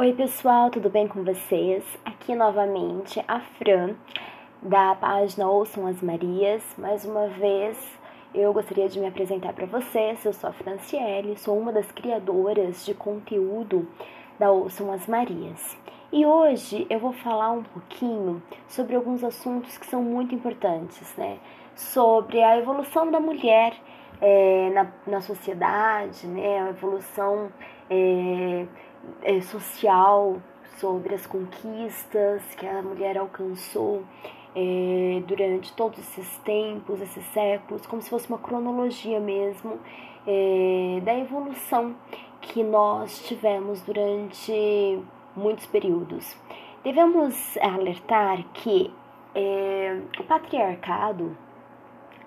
Oi, pessoal, tudo bem com vocês? Aqui novamente a Fran, da página Ouçam as Marias. Mais uma vez, eu gostaria de me apresentar para vocês. Eu sou a Franciele, sou uma das criadoras de conteúdo da Ouçam as Marias. E hoje eu vou falar um pouquinho sobre alguns assuntos que são muito importantes, né? Sobre a evolução da mulher é, na, na sociedade, né? A evolução. É, é, social sobre as conquistas que a mulher alcançou é, durante todos esses tempos, esses séculos, como se fosse uma cronologia mesmo é, da evolução que nós tivemos durante muitos períodos. Devemos alertar que é, o patriarcado,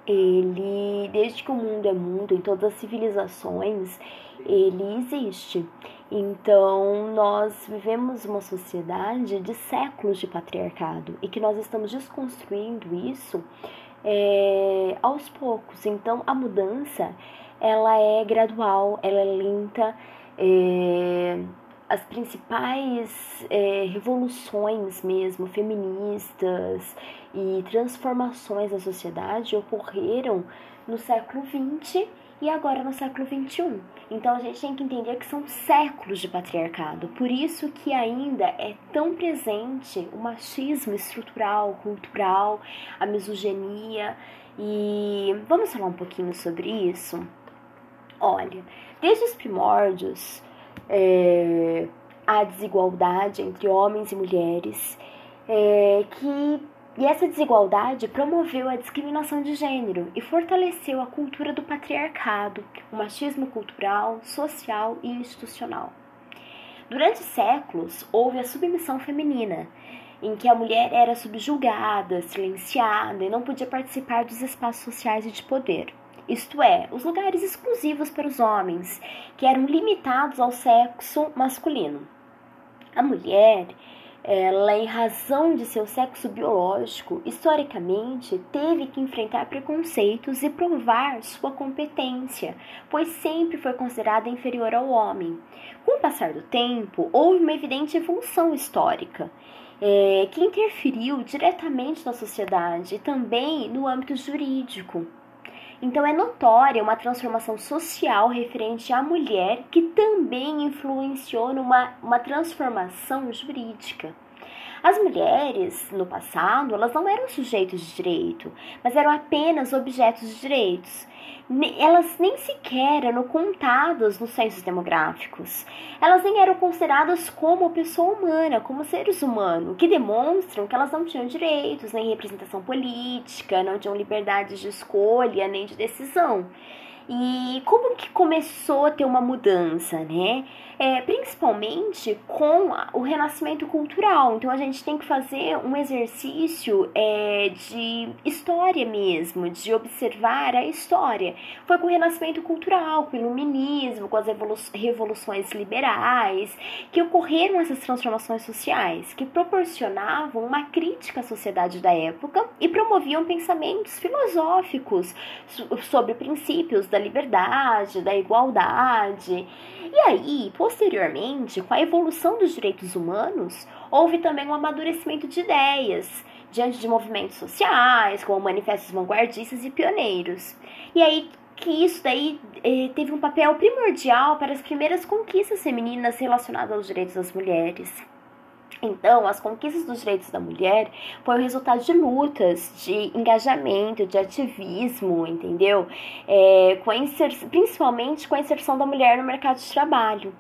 ele, desde que o mundo é mundo, em todas as civilizações, ele existe. Então, nós vivemos uma sociedade de séculos de patriarcado e que nós estamos desconstruindo isso é, aos poucos. Então, a mudança ela é gradual, ela é lenta. É, as principais é, revoluções mesmo feministas e transformações da sociedade ocorreram no século XX e agora no século XXI. Então a gente tem que entender que são séculos de patriarcado, por isso que ainda é tão presente o machismo estrutural, cultural, a misoginia. E vamos falar um pouquinho sobre isso? Olha, desde os primórdios, é, a desigualdade entre homens e mulheres, é, que e essa desigualdade promoveu a discriminação de gênero e fortaleceu a cultura do patriarcado, o machismo cultural, social e institucional. Durante séculos, houve a submissão feminina, em que a mulher era subjugada, silenciada e não podia participar dos espaços sociais e de poder. Isto é, os lugares exclusivos para os homens, que eram limitados ao sexo masculino. A mulher ela, em razão de seu sexo biológico, historicamente teve que enfrentar preconceitos e provar sua competência, pois sempre foi considerada inferior ao homem. Com o passar do tempo, houve uma evidente evolução histórica. É, que interferiu diretamente na sociedade e também no âmbito jurídico. Então é notória uma transformação social referente à mulher que também influenciou numa uma transformação jurídica. As mulheres, no passado, elas não eram sujeitos de direito, mas eram apenas objetos de direitos elas nem sequer eram contadas nos censos demográficos. Elas nem eram consideradas como pessoa humana, como seres humanos, que demonstram que elas não tinham direitos, nem representação política, não tinham liberdade de escolha, nem de decisão. E como que começou a ter uma mudança, né? É, principalmente com o renascimento cultural. Então a gente tem que fazer um exercício é, de história mesmo, de observar a história. Foi com o renascimento cultural, com o iluminismo, com as revoluções liberais, que ocorreram essas transformações sociais, que proporcionavam uma crítica à sociedade da época e promoviam pensamentos filosóficos sobre princípios da liberdade, da igualdade. E aí, posteriormente, com a evolução dos direitos humanos, houve também um amadurecimento de ideias diante de movimentos sociais, como manifestos vanguardistas e pioneiros. E aí que isso daí eh, teve um papel primordial para as primeiras conquistas femininas relacionadas aos direitos das mulheres. Então, as conquistas dos direitos da mulher foi o resultado de lutas, de engajamento, de ativismo, entendeu? É, com principalmente com a inserção da mulher no mercado de trabalho.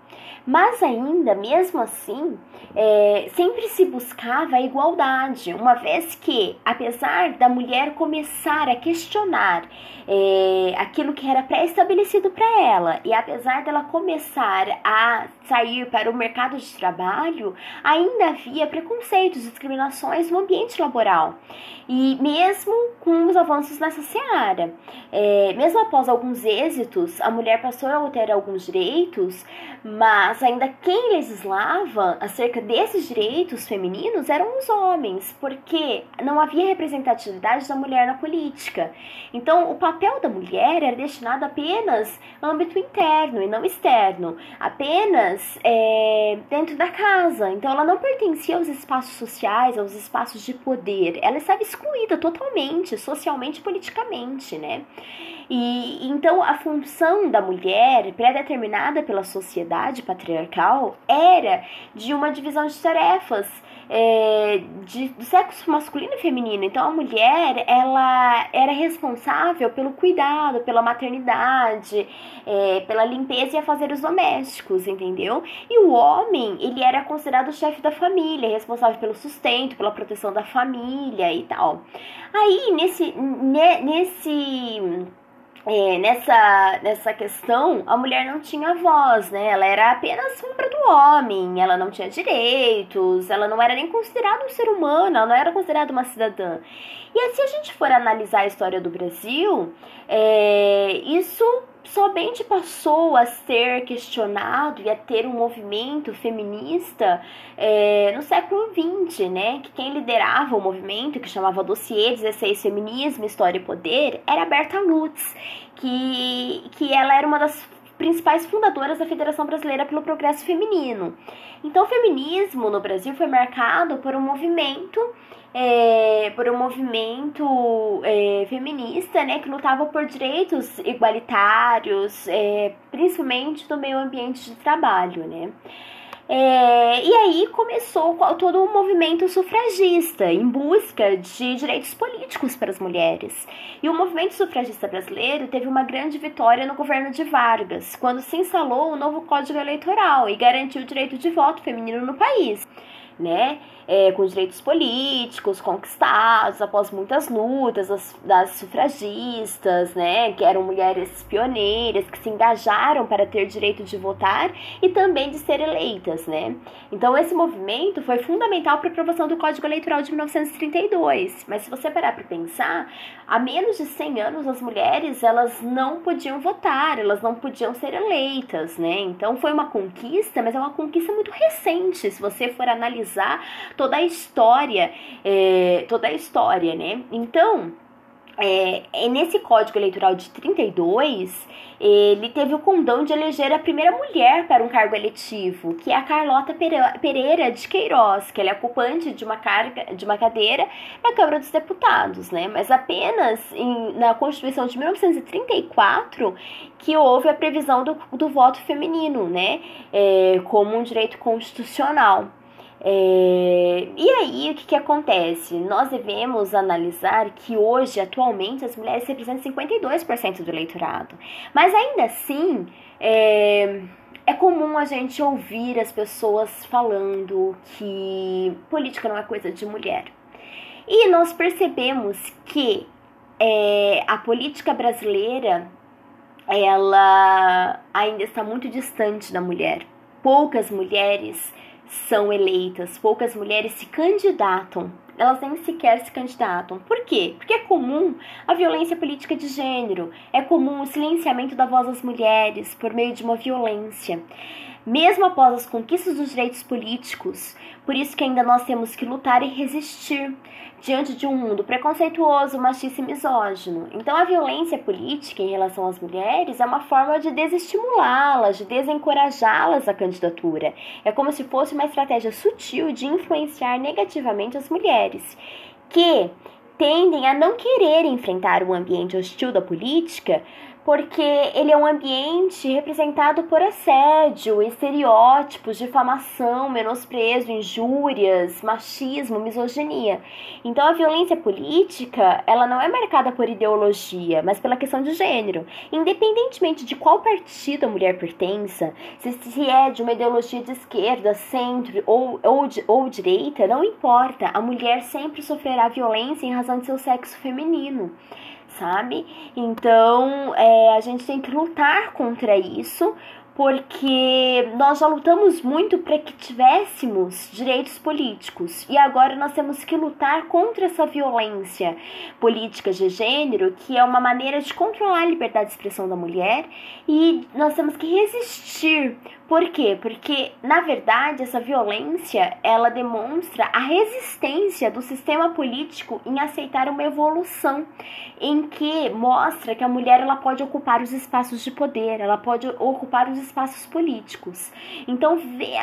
Mas ainda, mesmo assim, é, sempre se buscava a igualdade, uma vez que, apesar da mulher começar a questionar é, aquilo que era pré-estabelecido para ela, e apesar dela começar a sair para o mercado de trabalho, ainda havia preconceitos, discriminações no ambiente laboral. E mesmo com os avanços nessa seara, é, mesmo após alguns êxitos, a mulher passou a ter alguns direitos, mas ainda quem legislava acerca desses direitos femininos eram os homens, porque não havia representatividade da mulher na política. Então, o papel da mulher era destinado apenas ao âmbito interno e não externo, apenas é, dentro da casa. Então, ela não pertencia aos espaços sociais, aos espaços de poder. Ela estava excluída totalmente, socialmente e politicamente, né? E então a função da mulher, pré-determinada pela sociedade patriarcal, era de uma divisão de tarefas é, de, do sexo masculino e feminino. Então a mulher ela era responsável pelo cuidado, pela maternidade, é, pela limpeza e afazeres domésticos, entendeu? E o homem ele era considerado o chefe da família, responsável pelo sustento, pela proteção da família e tal. Aí nesse nesse é, nessa, nessa questão, a mulher não tinha voz, né? Ela era apenas sombra do homem, ela não tinha direitos, ela não era nem considerada um ser humano, ela não era considerada uma cidadã. E se a gente for analisar a história do Brasil, é, isso somente passou a ser questionado e a ter um movimento feminista é, no século XX, né? Que quem liderava o movimento, que chamava Dossiê 16 Feminismo, História e Poder, era Berta Lutz, que, que ela era uma das principais fundadoras da Federação Brasileira pelo Progresso Feminino. Então, o feminismo no Brasil foi marcado por um movimento é, por um movimento é, feminista, né, que lutava por direitos igualitários, é, principalmente no meio ambiente de trabalho, né. É, e aí começou todo o movimento sufragista em busca de direitos políticos para as mulheres. E o movimento sufragista brasileiro teve uma grande vitória no governo de Vargas, quando se instalou o novo Código Eleitoral e garantiu o direito de voto feminino no país né? É, com direitos políticos conquistados após muitas lutas das, das, sufragistas, né? Que eram mulheres pioneiras que se engajaram para ter direito de votar e também de ser eleitas, né? Então esse movimento foi fundamental para a aprovação do Código Eleitoral de 1932. Mas se você parar para pensar, há menos de 100 anos as mulheres elas não podiam votar, elas não podiam ser eleitas, né? Então foi uma conquista, mas é uma conquista muito recente. Se você for analisar toda a história, é, toda a história, né? Então, é, é, nesse Código Eleitoral de 32, ele teve o condão de eleger a primeira mulher para um cargo eletivo, que é a Carlota Pereira de Queiroz, que ela é ocupante de uma, carga, de uma cadeira na Câmara dos Deputados, né? Mas apenas em, na Constituição de 1934 que houve a previsão do, do voto feminino, né? É, como um direito constitucional. É, e aí, o que, que acontece? Nós devemos analisar que hoje, atualmente, as mulheres representam 52% do eleitorado. Mas ainda assim, é, é comum a gente ouvir as pessoas falando que política não é coisa de mulher. E nós percebemos que é, a política brasileira ela ainda está muito distante da mulher. Poucas mulheres são eleitas, poucas mulheres se candidatam, elas nem sequer se candidatam. Por quê? Porque é comum a violência política de gênero, é comum o silenciamento da voz das mulheres por meio de uma violência. Mesmo após as conquistas dos direitos políticos, por isso que ainda nós temos que lutar e resistir diante de um mundo preconceituoso, machista e misógino. Então, a violência política em relação às mulheres é uma forma de desestimulá-las, de desencorajá-las à candidatura. É como se fosse uma estratégia sutil de influenciar negativamente as mulheres, que tendem a não querer enfrentar o ambiente hostil da política porque ele é um ambiente representado por assédio, estereótipos, difamação, menosprezo, injúrias, machismo, misoginia. Então a violência política, ela não é marcada por ideologia, mas pela questão de gênero. Independentemente de qual partido a mulher pertença, se, é de uma ideologia de esquerda, centro ou, ou, ou direita, não importa, a mulher sempre sofrerá violência em razão de seu sexo feminino sabe? Então, é, a gente tem que lutar contra isso, porque nós já lutamos muito para que tivéssemos direitos políticos. E agora nós temos que lutar contra essa violência política de gênero, que é uma maneira de controlar a liberdade de expressão da mulher, e nós temos que resistir. Por quê? Porque, na verdade, essa violência, ela demonstra a resistência do sistema político em aceitar uma evolução em que mostra que a mulher ela pode ocupar os espaços de poder, ela pode ocupar os espaços políticos. Então,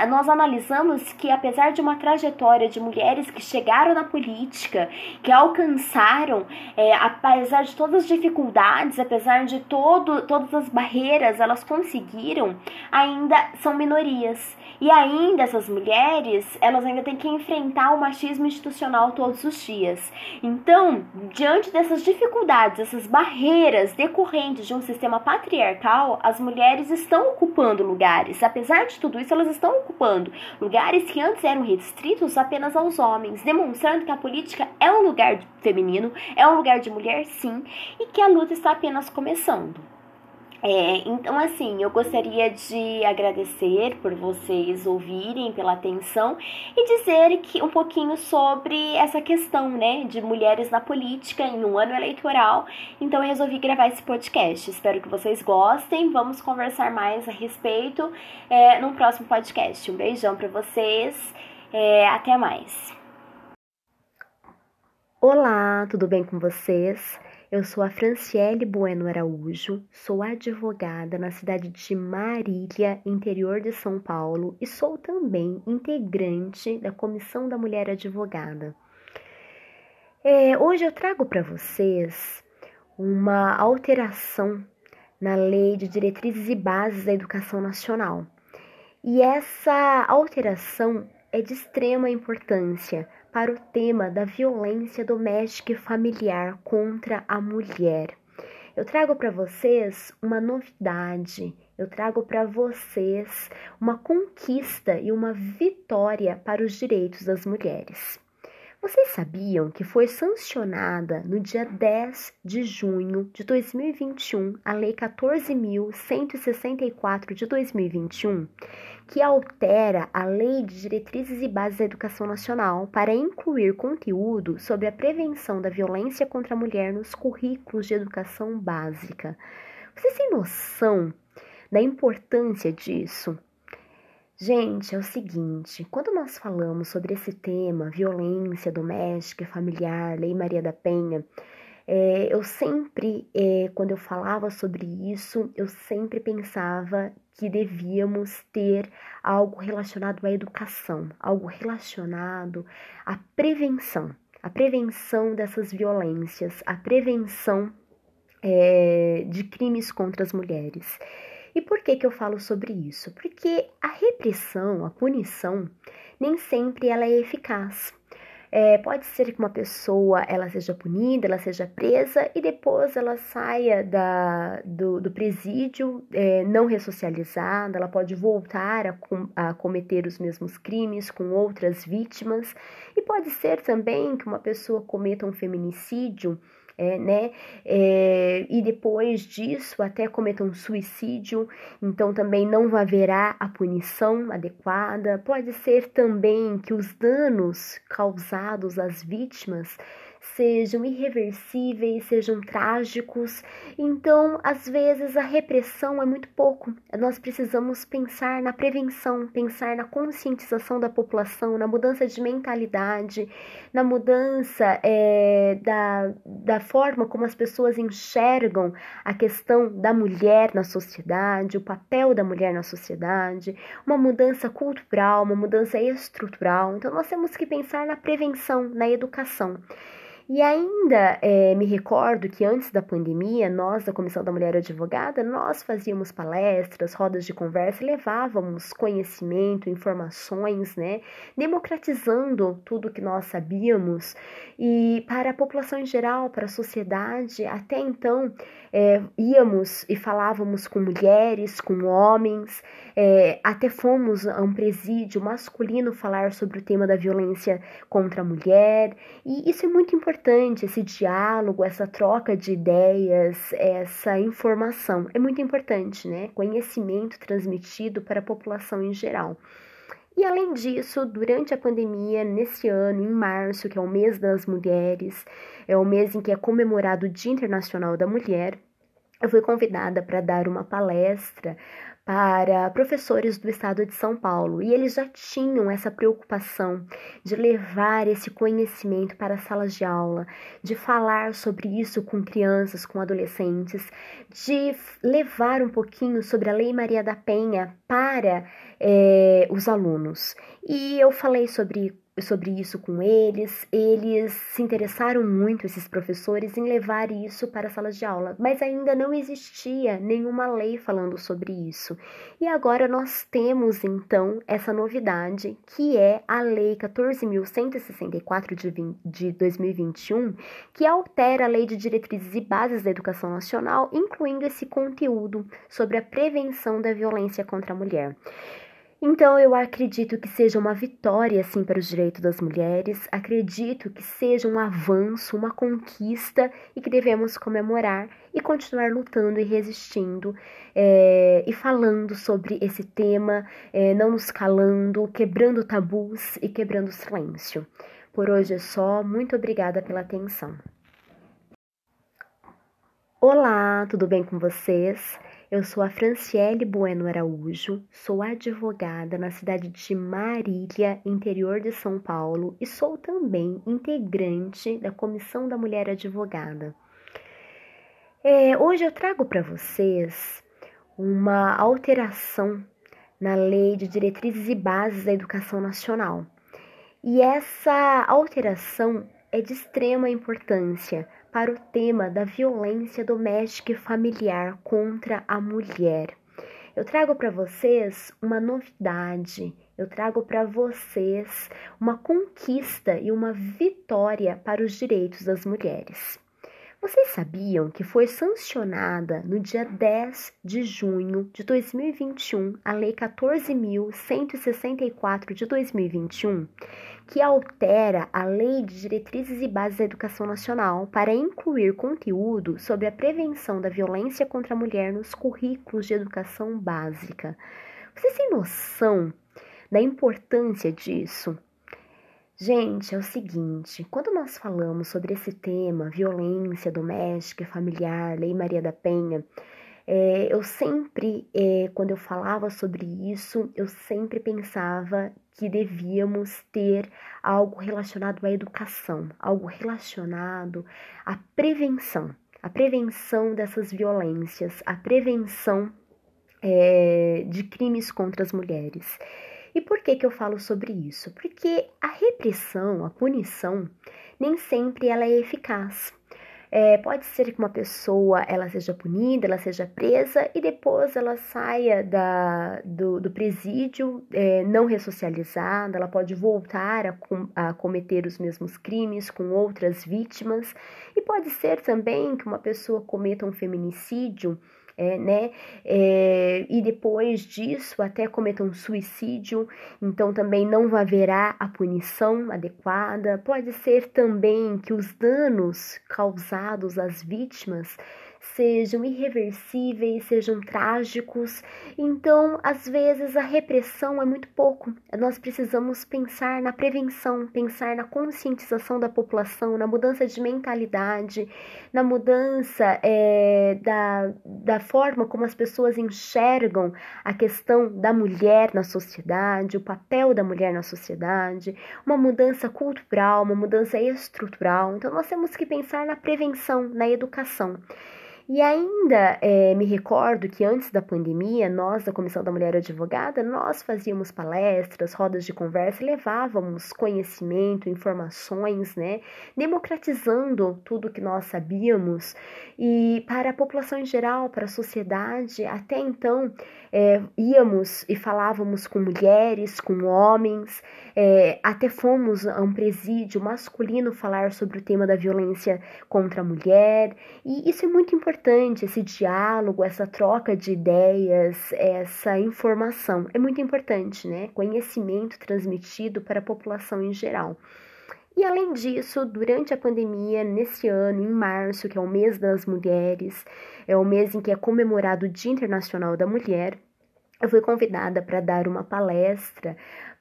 nós analisamos que apesar de uma trajetória de mulheres que chegaram na política, que alcançaram, é, apesar de todas as dificuldades, apesar de todo, todas as barreiras, elas conseguiram ainda são minorias. E ainda essas mulheres, elas ainda têm que enfrentar o machismo institucional todos os dias. Então, diante dessas dificuldades, essas barreiras decorrentes de um sistema patriarcal, as mulheres estão ocupando lugares. Apesar de tudo isso, elas estão ocupando lugares que antes eram restritos apenas aos homens, demonstrando que a política é um lugar feminino, é um lugar de mulher sim, e que a luta está apenas começando. É, então, assim, eu gostaria de agradecer por vocês ouvirem, pela atenção e dizer que um pouquinho sobre essa questão, né, de mulheres na política em um ano eleitoral. Então, eu resolvi gravar esse podcast. Espero que vocês gostem. Vamos conversar mais a respeito é, no próximo podcast. Um beijão para vocês. É, até mais. Olá, tudo bem com vocês? Eu sou a Franciele Bueno Araújo, sou advogada na cidade de Marília, interior de São Paulo, e sou também integrante da Comissão da Mulher Advogada. É, hoje eu trago para vocês uma alteração na Lei de Diretrizes e Bases da Educação Nacional. E essa alteração é de extrema importância para o tema da violência doméstica e familiar contra a mulher. Eu trago para vocês uma novidade, eu trago para vocês uma conquista e uma vitória para os direitos das mulheres. Vocês sabiam que foi sancionada no dia 10 de junho de 2021 a Lei 14.164 de 2021, que altera a Lei de Diretrizes e Bases da Educação Nacional para incluir conteúdo sobre a prevenção da violência contra a mulher nos currículos de educação básica. Vocês têm noção da importância disso? Gente, é o seguinte: quando nós falamos sobre esse tema, violência doméstica, familiar, Lei Maria da Penha, é, eu sempre, é, quando eu falava sobre isso, eu sempre pensava que devíamos ter algo relacionado à educação, algo relacionado à prevenção, a prevenção dessas violências, a prevenção é, de crimes contra as mulheres. E por que, que eu falo sobre isso? Porque a repressão, a punição, nem sempre ela é eficaz. É, pode ser que uma pessoa ela seja punida, ela seja presa e depois ela saia da, do, do presídio é, não ressocializada, ela pode voltar a, com, a cometer os mesmos crimes com outras vítimas e pode ser também que uma pessoa cometa um feminicídio é, né? É, e depois disso até cometam suicídio, então também não haverá a punição adequada. Pode ser também que os danos causados às vítimas sejam irreversíveis, sejam trágicos. Então, às vezes, a repressão é muito pouco. Nós precisamos pensar na prevenção, pensar na conscientização da população, na mudança de mentalidade, na mudança é, da, da forma como as pessoas enxergam a questão da mulher na sociedade, o papel da mulher na sociedade, uma mudança cultural, uma mudança estrutural. Então, nós temos que pensar na prevenção, na educação. E ainda é, me recordo que antes da pandemia, nós da Comissão da Mulher Advogada, nós fazíamos palestras, rodas de conversa, levávamos conhecimento, informações, né, democratizando tudo que nós sabíamos e para a população em geral, para a sociedade. Até então, é, íamos e falávamos com mulheres, com homens, é, até fomos a um presídio masculino falar sobre o tema da violência contra a mulher, e isso é muito importante importante esse diálogo, essa troca de ideias, essa informação. É muito importante, né? Conhecimento transmitido para a população em geral. E além disso, durante a pandemia, nesse ano, em março, que é o mês das mulheres, é o mês em que é comemorado o Dia Internacional da Mulher, eu fui convidada para dar uma palestra para professores do estado de São Paulo e eles já tinham essa preocupação de levar esse conhecimento para as salas de aula, de falar sobre isso com crianças, com adolescentes, de levar um pouquinho sobre a Lei Maria da Penha para é, os alunos. E eu falei sobre sobre isso com eles. Eles se interessaram muito, esses professores, em levar isso para as salas de aula, mas ainda não existia nenhuma lei falando sobre isso. E agora nós temos então essa novidade, que é a Lei 14.164 de, de 2021, que altera a Lei de Diretrizes e Bases da Educação Nacional, incluindo esse conteúdo sobre a prevenção da violência contra a mulher. Então eu acredito que seja uma vitória assim para os direitos das mulheres, acredito que seja um avanço, uma conquista e que devemos comemorar e continuar lutando e resistindo é, e falando sobre esse tema, é, não nos calando, quebrando tabus e quebrando silêncio. Por hoje é só, muito obrigada pela atenção. Olá, tudo bem com vocês? Eu sou a Franciele Bueno Araújo, sou advogada na cidade de Marília, interior de São Paulo, e sou também integrante da Comissão da Mulher Advogada. É, hoje eu trago para vocês uma alteração na Lei de Diretrizes e Bases da Educação Nacional. E essa alteração é de extrema importância para o tema da violência doméstica e familiar contra a mulher. Eu trago para vocês uma novidade, eu trago para vocês uma conquista e uma vitória para os direitos das mulheres. Vocês sabiam que foi sancionada no dia 10 de junho de 2021 a Lei 14.164 de 2021, que altera a Lei de Diretrizes e Bases da Educação Nacional para incluir conteúdo sobre a prevenção da violência contra a mulher nos currículos de educação básica. Vocês têm noção da importância disso? Gente, é o seguinte: quando nós falamos sobre esse tema, violência doméstica, familiar, Lei Maria da Penha, é, eu sempre, é, quando eu falava sobre isso, eu sempre pensava que devíamos ter algo relacionado à educação, algo relacionado à prevenção, a prevenção dessas violências, a prevenção é, de crimes contra as mulheres. E por que, que eu falo sobre isso? Porque a repressão, a punição, nem sempre ela é eficaz. É, pode ser que uma pessoa ela seja punida, ela seja presa e depois ela saia da, do, do presídio é, não ressocializada, ela pode voltar a, com, a cometer os mesmos crimes com outras vítimas e pode ser também que uma pessoa cometa um feminicídio é, né? É, e depois disso até cometam suicídio, então também não haverá a punição adequada. Pode ser também que os danos causados às vítimas sejam irreversíveis, sejam trágicos. Então, às vezes, a repressão é muito pouco. Nós precisamos pensar na prevenção, pensar na conscientização da população, na mudança de mentalidade, na mudança é, da, da forma como as pessoas enxergam a questão da mulher na sociedade, o papel da mulher na sociedade, uma mudança cultural, uma mudança estrutural. Então, nós temos que pensar na prevenção, na educação. E ainda é, me recordo que antes da pandemia, nós da Comissão da Mulher Advogada, nós fazíamos palestras, rodas de conversa, levávamos conhecimento, informações, né, democratizando tudo que nós sabíamos e para a população em geral, para a sociedade. Até então, é, íamos e falávamos com mulheres, com homens, é, até fomos a um presídio masculino falar sobre o tema da violência contra a mulher, e isso é muito importante, esse diálogo, essa troca de ideias, essa informação, é muito importante, né? Conhecimento transmitido para a população em geral. E além disso, durante a pandemia, nesse ano, em março, que é o mês das mulheres, é o mês em que é comemorado o Dia Internacional da Mulher, eu fui convidada para dar uma palestra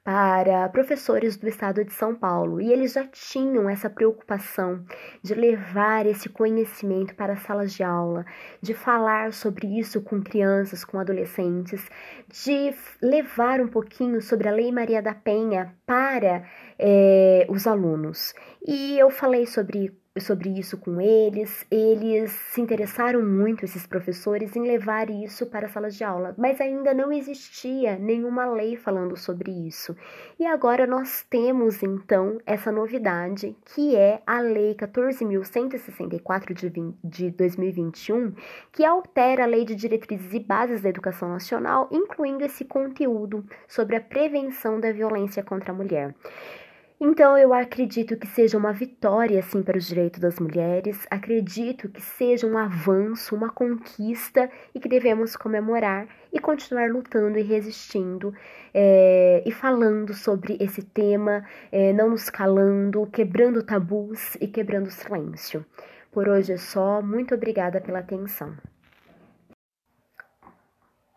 para professores do estado de São Paulo e eles já tinham essa preocupação de levar esse conhecimento para as salas de aula, de falar sobre isso com crianças, com adolescentes, de levar um pouquinho sobre a Lei Maria da Penha para é, os alunos. E eu falei sobre sobre isso com eles. Eles se interessaram muito, esses professores, em levar isso para as salas de aula, mas ainda não existia nenhuma lei falando sobre isso. E agora nós temos então essa novidade, que é a Lei 14.164 de, de 2021, que altera a Lei de Diretrizes e Bases da Educação Nacional, incluindo esse conteúdo sobre a prevenção da violência contra a mulher. Então eu acredito que seja uma vitória assim para os direitos das mulheres, acredito que seja um avanço, uma conquista e que devemos comemorar e continuar lutando e resistindo é, e falando sobre esse tema, é, não nos calando, quebrando tabus e quebrando silêncio. Por hoje é só, muito obrigada pela atenção.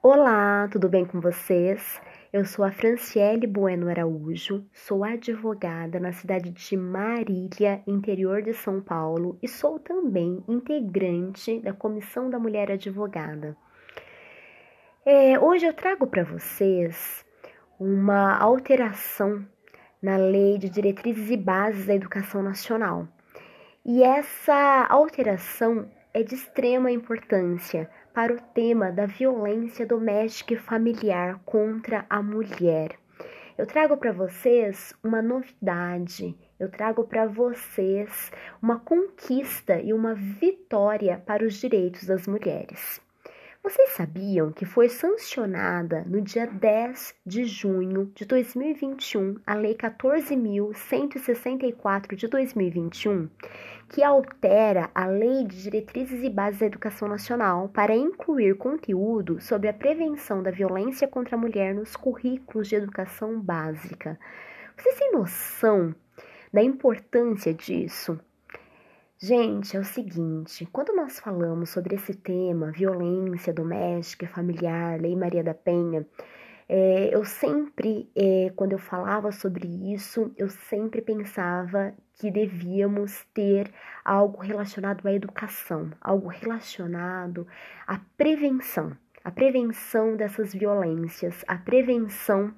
Olá, tudo bem com vocês? Eu sou a Franciele Bueno Araújo, sou advogada na cidade de Marília, interior de São Paulo, e sou também integrante da Comissão da Mulher Advogada. É, hoje eu trago para vocês uma alteração na Lei de Diretrizes e Bases da Educação Nacional. E essa alteração é de extrema importância para o tema da violência doméstica e familiar contra a mulher. Eu trago para vocês uma novidade, eu trago para vocês uma conquista e uma vitória para os direitos das mulheres. Vocês sabiam que foi sancionada no dia 10 de junho de 2021 a Lei 14.164 de 2021, que altera a Lei de Diretrizes e Bases da Educação Nacional para incluir conteúdo sobre a prevenção da violência contra a mulher nos currículos de educação básica. Vocês têm noção da importância disso? Gente, é o seguinte: quando nós falamos sobre esse tema, violência doméstica, familiar, Lei Maria da Penha, é, eu sempre, é, quando eu falava sobre isso, eu sempre pensava que devíamos ter algo relacionado à educação, algo relacionado à prevenção, a prevenção dessas violências, a prevenção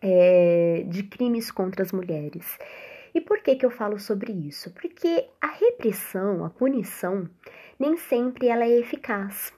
é, de crimes contra as mulheres. E por que, que eu falo sobre isso? Porque a repressão, a punição, nem sempre ela é eficaz.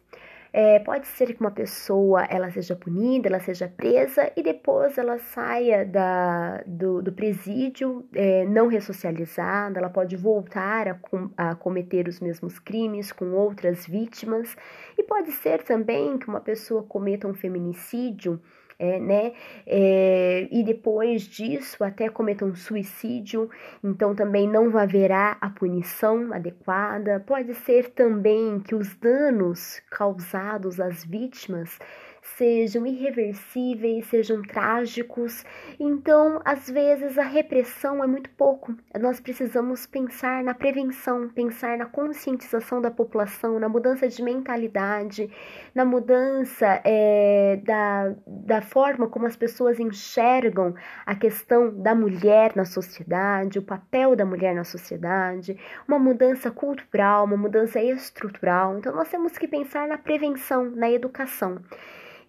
É, pode ser que uma pessoa ela seja punida, ela seja presa e depois ela saia da, do, do presídio é, não ressocializada, ela pode voltar a, com, a cometer os mesmos crimes com outras vítimas e pode ser também que uma pessoa cometa um feminicídio é, né? É, e depois disso até cometam suicídio, então também não haverá a punição adequada. Pode ser também que os danos causados às vítimas sejam irreversíveis, sejam trágicos. Então, às vezes, a repressão é muito pouco. Nós precisamos pensar na prevenção, pensar na conscientização da população, na mudança de mentalidade, na mudança é, da, da forma como as pessoas enxergam a questão da mulher na sociedade, o papel da mulher na sociedade, uma mudança cultural, uma mudança estrutural. Então, nós temos que pensar na prevenção, na educação.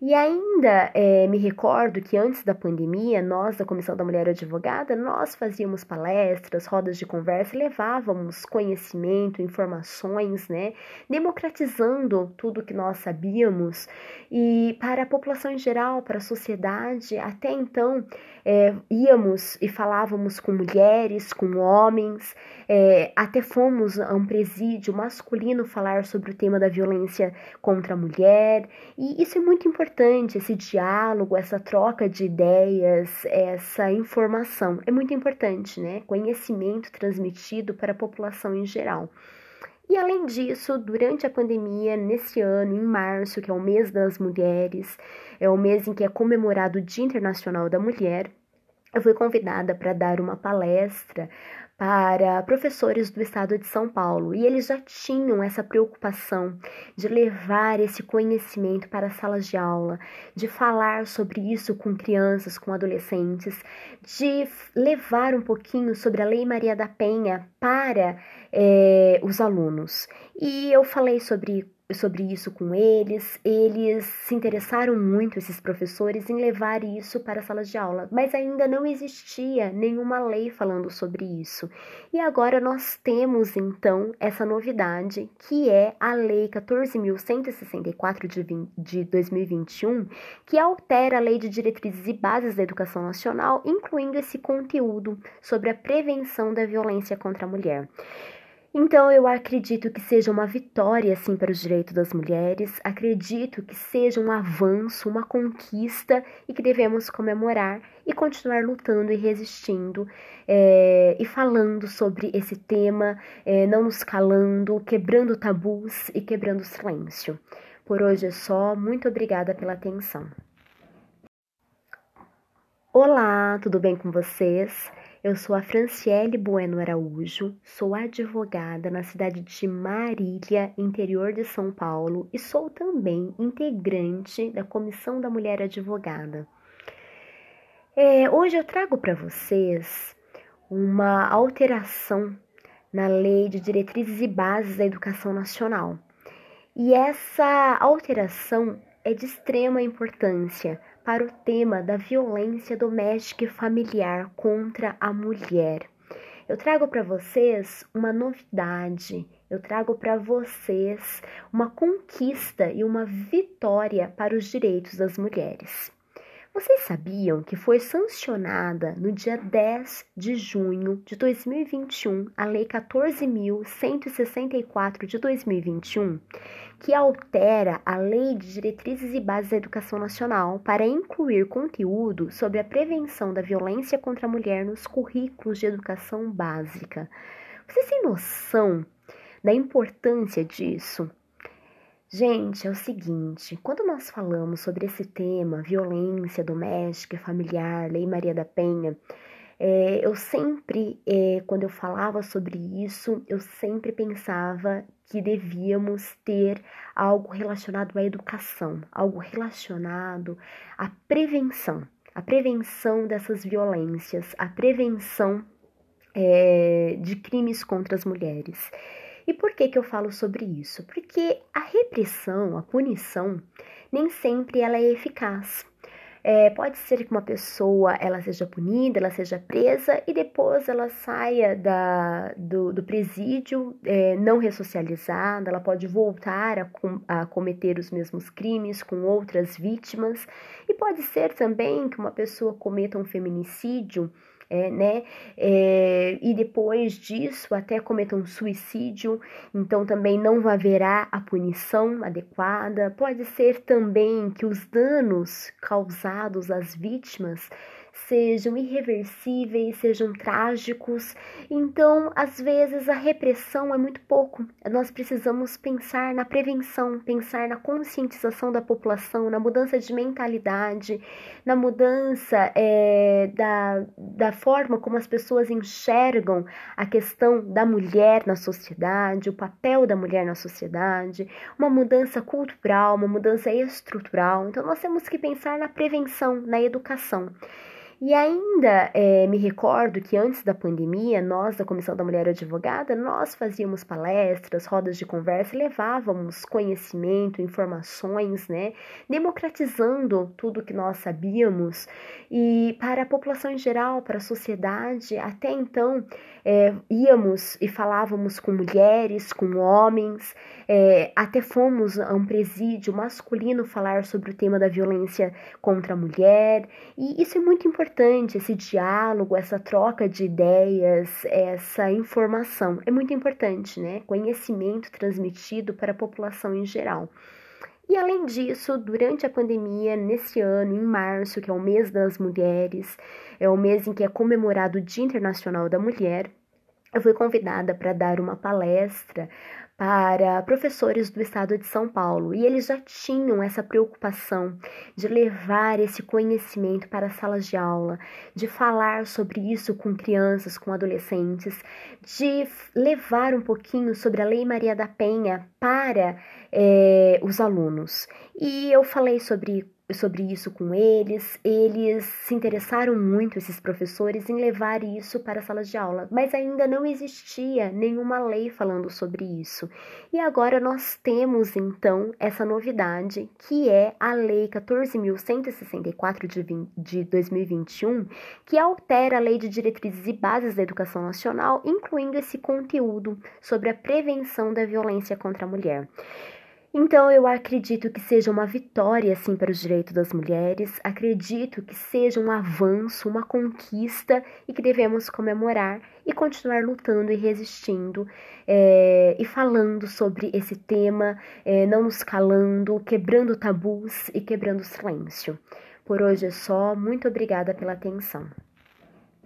E ainda é, me recordo que antes da pandemia, nós da Comissão da Mulher Advogada, nós fazíamos palestras, rodas de conversa, levávamos conhecimento, informações, né, democratizando tudo que nós sabíamos e para a população em geral, para a sociedade. Até então, é, íamos e falávamos com mulheres, com homens, é, até fomos a um presídio masculino falar sobre o tema da violência contra a mulher, e isso é muito importante, esse diálogo, essa troca de ideias, essa informação, é muito importante, né? Conhecimento transmitido para a população em geral. E além disso, durante a pandemia, nesse ano, em março, que é o mês das mulheres, é o mês em que é comemorado o Dia Internacional da Mulher, eu fui convidada para dar uma palestra para professores do estado de São Paulo e eles já tinham essa preocupação de levar esse conhecimento para as salas de aula, de falar sobre isso com crianças, com adolescentes, de levar um pouquinho sobre a Lei Maria da Penha para é, os alunos. E eu falei sobre sobre isso com eles. Eles se interessaram muito, esses professores, em levar isso para as salas de aula, mas ainda não existia nenhuma lei falando sobre isso. E agora nós temos então essa novidade, que é a Lei 14.164 de, de 2021, que altera a Lei de Diretrizes e Bases da Educação Nacional, incluindo esse conteúdo sobre a prevenção da violência contra a mulher. Então eu acredito que seja uma vitória sim para os direitos das mulheres, acredito que seja um avanço, uma conquista e que devemos comemorar e continuar lutando e resistindo é, e falando sobre esse tema, é, não nos calando, quebrando tabus e quebrando silêncio. Por hoje é só, muito obrigada pela atenção. Olá, tudo bem com vocês? Eu sou a Franciele Bueno Araújo, sou advogada na cidade de Marília, interior de São Paulo, e sou também integrante da Comissão da Mulher Advogada. É, hoje eu trago para vocês uma alteração na Lei de Diretrizes e Bases da Educação Nacional. E essa alteração é de extrema importância para o tema da violência doméstica e familiar contra a mulher. Eu trago para vocês uma novidade, eu trago para vocês uma conquista e uma vitória para os direitos das mulheres. Vocês sabiam que foi sancionada no dia 10 de junho de 2021 a Lei 14.164 de 2021, que altera a Lei de Diretrizes e Bases da Educação Nacional para incluir conteúdo sobre a prevenção da violência contra a mulher nos currículos de educação básica. Vocês têm noção da importância disso? Gente, é o seguinte: quando nós falamos sobre esse tema, violência doméstica, familiar, Lei Maria da Penha, é, eu sempre, é, quando eu falava sobre isso, eu sempre pensava que devíamos ter algo relacionado à educação, algo relacionado à prevenção, a prevenção dessas violências, a prevenção é, de crimes contra as mulheres. E por que, que eu falo sobre isso? Porque a repressão, a punição, nem sempre ela é eficaz. É, pode ser que uma pessoa ela seja punida, ela seja presa e depois ela saia da, do, do presídio é, não ressocializada, ela pode voltar a, com, a cometer os mesmos crimes com outras vítimas e pode ser também que uma pessoa cometa um feminicídio é, né? É, e depois disso até cometam suicídio, então também não haverá a punição adequada. Pode ser também que os danos causados às vítimas sejam irreversíveis, sejam trágicos. Então, às vezes, a repressão é muito pouco. Nós precisamos pensar na prevenção, pensar na conscientização da população, na mudança de mentalidade, na mudança é, da, da forma como as pessoas enxergam a questão da mulher na sociedade, o papel da mulher na sociedade, uma mudança cultural, uma mudança estrutural. Então, nós temos que pensar na prevenção, na educação. E ainda é, me recordo que antes da pandemia, nós da Comissão da Mulher Advogada, nós fazíamos palestras, rodas de conversa, levávamos conhecimento, informações, né, democratizando tudo que nós sabíamos e para a população em geral, para a sociedade. Até então, é, íamos e falávamos com mulheres, com homens, é, até fomos a um presídio masculino falar sobre o tema da violência contra a mulher, e isso é muito importante importante esse diálogo, essa troca de ideias, essa informação. É muito importante, né? Conhecimento transmitido para a população em geral. E além disso, durante a pandemia, nesse ano, em março, que é o mês das mulheres, é o mês em que é comemorado o Dia Internacional da Mulher, eu fui convidada para dar uma palestra para professores do estado de São Paulo e eles já tinham essa preocupação de levar esse conhecimento para as salas de aula, de falar sobre isso com crianças, com adolescentes, de levar um pouquinho sobre a Lei Maria da Penha para é, os alunos. E eu falei sobre sobre isso com eles. Eles se interessaram muito, esses professores, em levar isso para as salas de aula, mas ainda não existia nenhuma lei falando sobre isso. E agora nós temos então essa novidade, que é a Lei 14.164 de, de 2021, que altera a Lei de Diretrizes e Bases da Educação Nacional, incluindo esse conteúdo sobre a prevenção da violência contra a mulher. Então eu acredito que seja uma vitória assim para os direitos das mulheres, acredito que seja um avanço, uma conquista e que devemos comemorar e continuar lutando e resistindo é, e falando sobre esse tema, é, não nos calando, quebrando tabus e quebrando silêncio. Por hoje é só, muito obrigada pela atenção.